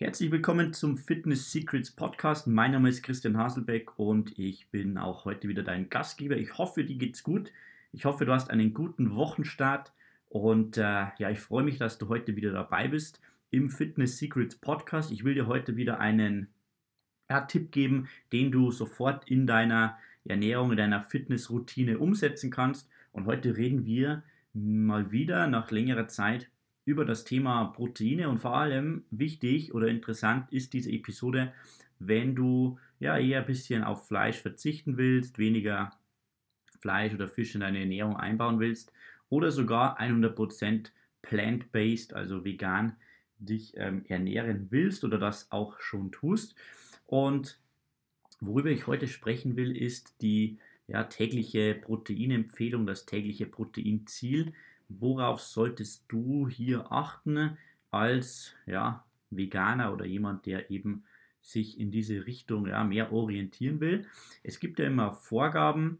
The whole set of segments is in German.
Herzlich willkommen zum Fitness Secrets Podcast. Mein Name ist Christian Haselbeck und ich bin auch heute wieder dein Gastgeber. Ich hoffe, dir geht's gut. Ich hoffe, du hast einen guten Wochenstart und äh, ja, ich freue mich, dass du heute wieder dabei bist im Fitness Secrets Podcast. Ich will dir heute wieder einen ja, Tipp geben, den du sofort in deiner Ernährung, in deiner Fitnessroutine umsetzen kannst. Und heute reden wir mal wieder nach längerer Zeit über das Thema Proteine und vor allem wichtig oder interessant ist diese Episode, wenn du ja eher ein bisschen auf Fleisch verzichten willst, weniger Fleisch oder Fisch in deine Ernährung einbauen willst oder sogar 100% plant-based, also vegan, dich ähm, ernähren willst oder das auch schon tust. Und worüber ich heute sprechen will, ist die ja, tägliche Proteinempfehlung, das tägliche Proteinziel worauf solltest du hier achten als ja, Veganer oder jemand, der eben sich in diese Richtung ja, mehr orientieren will. Es gibt ja immer Vorgaben,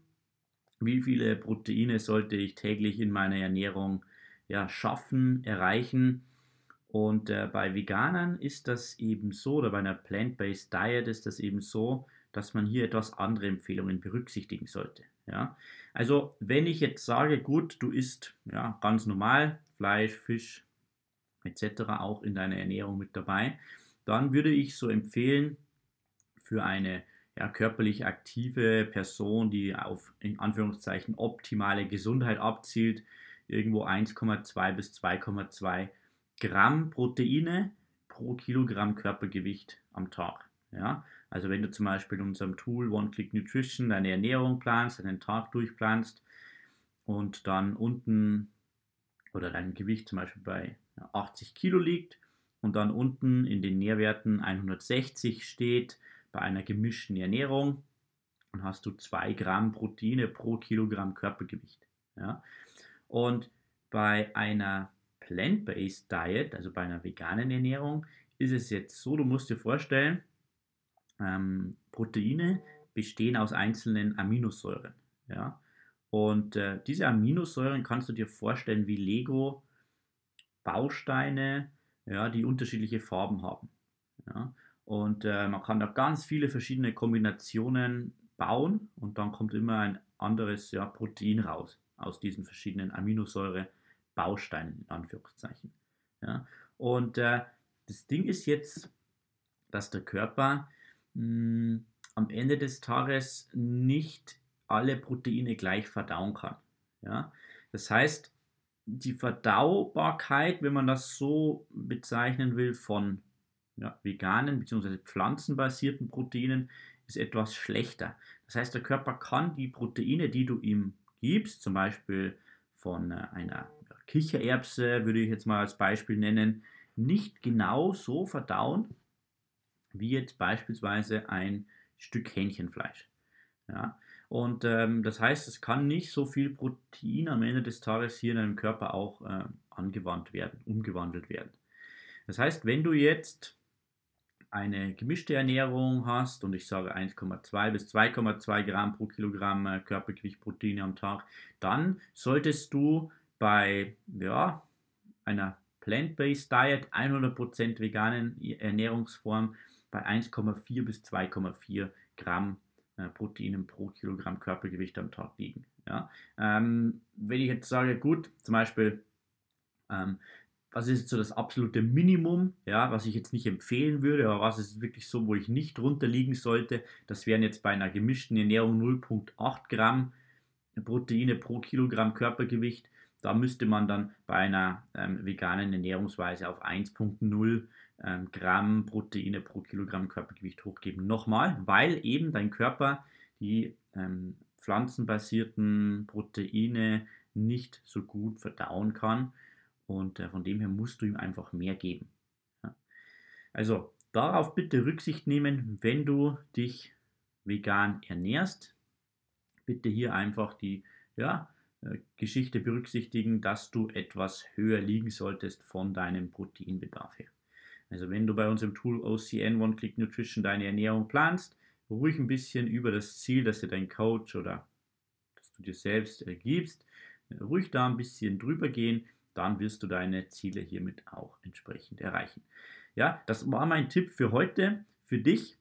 wie viele Proteine sollte ich täglich in meiner Ernährung ja, schaffen, erreichen. Und äh, bei Veganern ist das eben so, oder bei einer Plant-Based Diet ist das eben so, dass man hier etwas andere Empfehlungen berücksichtigen sollte. Ja? Also wenn ich jetzt sage, gut, du isst ja, ganz normal Fleisch, Fisch etc. auch in deiner Ernährung mit dabei, dann würde ich so empfehlen, für eine ja, körperlich aktive Person, die auf in Anführungszeichen optimale Gesundheit abzielt, irgendwo 1,2 bis 2,2 Gramm Proteine pro Kilogramm Körpergewicht am Tag. Ja? Also wenn du zum Beispiel in unserem Tool One Click Nutrition deine Ernährung planst, deinen Tag durchplanst und dann unten oder dein Gewicht zum Beispiel bei 80 Kilo liegt und dann unten in den Nährwerten 160 steht bei einer gemischten Ernährung, dann hast du 2 Gramm Proteine pro Kilogramm Körpergewicht. Ja? Und bei einer Plant-Based Diet, also bei einer veganen Ernährung, ist es jetzt so, du musst dir vorstellen, ähm, Proteine bestehen aus einzelnen Aminosäuren. Ja? Und äh, diese Aminosäuren kannst du dir vorstellen wie Lego Bausteine, ja, die unterschiedliche Farben haben. Ja? Und äh, man kann da ganz viele verschiedene Kombinationen bauen und dann kommt immer ein anderes ja, Protein raus aus diesen verschiedenen Aminosäure-Bausteinen, in Anführungszeichen. Ja? Und äh, das Ding ist jetzt, dass der Körper mh, am Ende des Tages nicht alle Proteine gleich verdauen kann. Ja? Das heißt, die Verdaubarkeit, wenn man das so bezeichnen will, von ja, veganen bzw. pflanzenbasierten Proteinen ist etwas schlechter. Das heißt, der Körper kann die Proteine, die du ihm gibst, zum Beispiel von äh, einer Kichererbse, würde ich jetzt mal als Beispiel nennen, nicht genau so verdauen, wie jetzt beispielsweise ein Stück Hähnchenfleisch. Ja? Und ähm, das heißt, es kann nicht so viel Protein am Ende des Tages hier in deinem Körper auch äh, angewandt werden, umgewandelt werden. Das heißt, wenn du jetzt eine gemischte Ernährung hast und ich sage 1,2 bis 2,2 Gramm pro Kilogramm äh, Körpergewicht Proteine am Tag, dann solltest du bei ja, einer Plant-Based Diet, 100% veganen Ernährungsform, bei 1,4 bis 2,4 Gramm äh, Proteinen pro Kilogramm Körpergewicht am Tag liegen. Ja? Ähm, wenn ich jetzt sage, gut, zum Beispiel, ähm, was ist jetzt so das absolute Minimum, ja, was ich jetzt nicht empfehlen würde, aber was ist wirklich so, wo ich nicht drunter liegen sollte, das wären jetzt bei einer gemischten Ernährung 0,8 Gramm Proteine pro Kilogramm Körpergewicht. Da müsste man dann bei einer ähm, veganen Ernährungsweise auf 1,0 ähm, Gramm Proteine pro Kilogramm Körpergewicht hochgeben. Nochmal, weil eben dein Körper die ähm, pflanzenbasierten Proteine nicht so gut verdauen kann und äh, von dem her musst du ihm einfach mehr geben. Ja. Also darauf bitte Rücksicht nehmen, wenn du dich vegan ernährst. Bitte hier einfach die ja, äh, Geschichte berücksichtigen, dass du etwas höher liegen solltest von deinem Proteinbedarf her. Also wenn du bei uns im Tool OCN One Click Nutrition deine Ernährung planst, ruhig ein bisschen über das Ziel, das dir dein Coach oder das du dir selbst ergibst, ruhig da ein bisschen drüber gehen, dann wirst du deine Ziele hiermit auch entsprechend erreichen. Ja, das war mein Tipp für heute, für dich.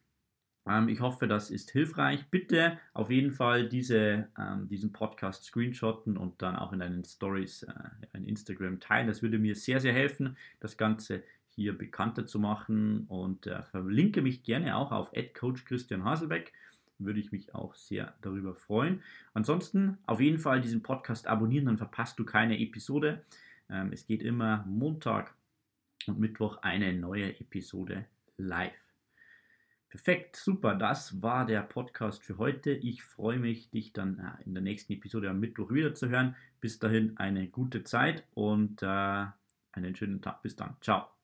Ähm, ich hoffe, das ist hilfreich. Bitte auf jeden Fall diese, ähm, diesen Podcast screenshotten und dann auch in deinen Stories äh, in Instagram teilen. Das würde mir sehr, sehr helfen, das Ganze hier bekannter zu machen und äh, verlinke mich gerne auch auf Coach Christian Haselbeck. Würde ich mich auch sehr darüber freuen. Ansonsten auf jeden Fall diesen Podcast abonnieren, dann verpasst du keine Episode. Ähm, es geht immer Montag und Mittwoch eine neue Episode live. Perfekt, super. Das war der Podcast für heute. Ich freue mich, dich dann äh, in der nächsten Episode am Mittwoch wieder zu hören. Bis dahin eine gute Zeit und äh, einen schönen Tag. Bis dann. Ciao.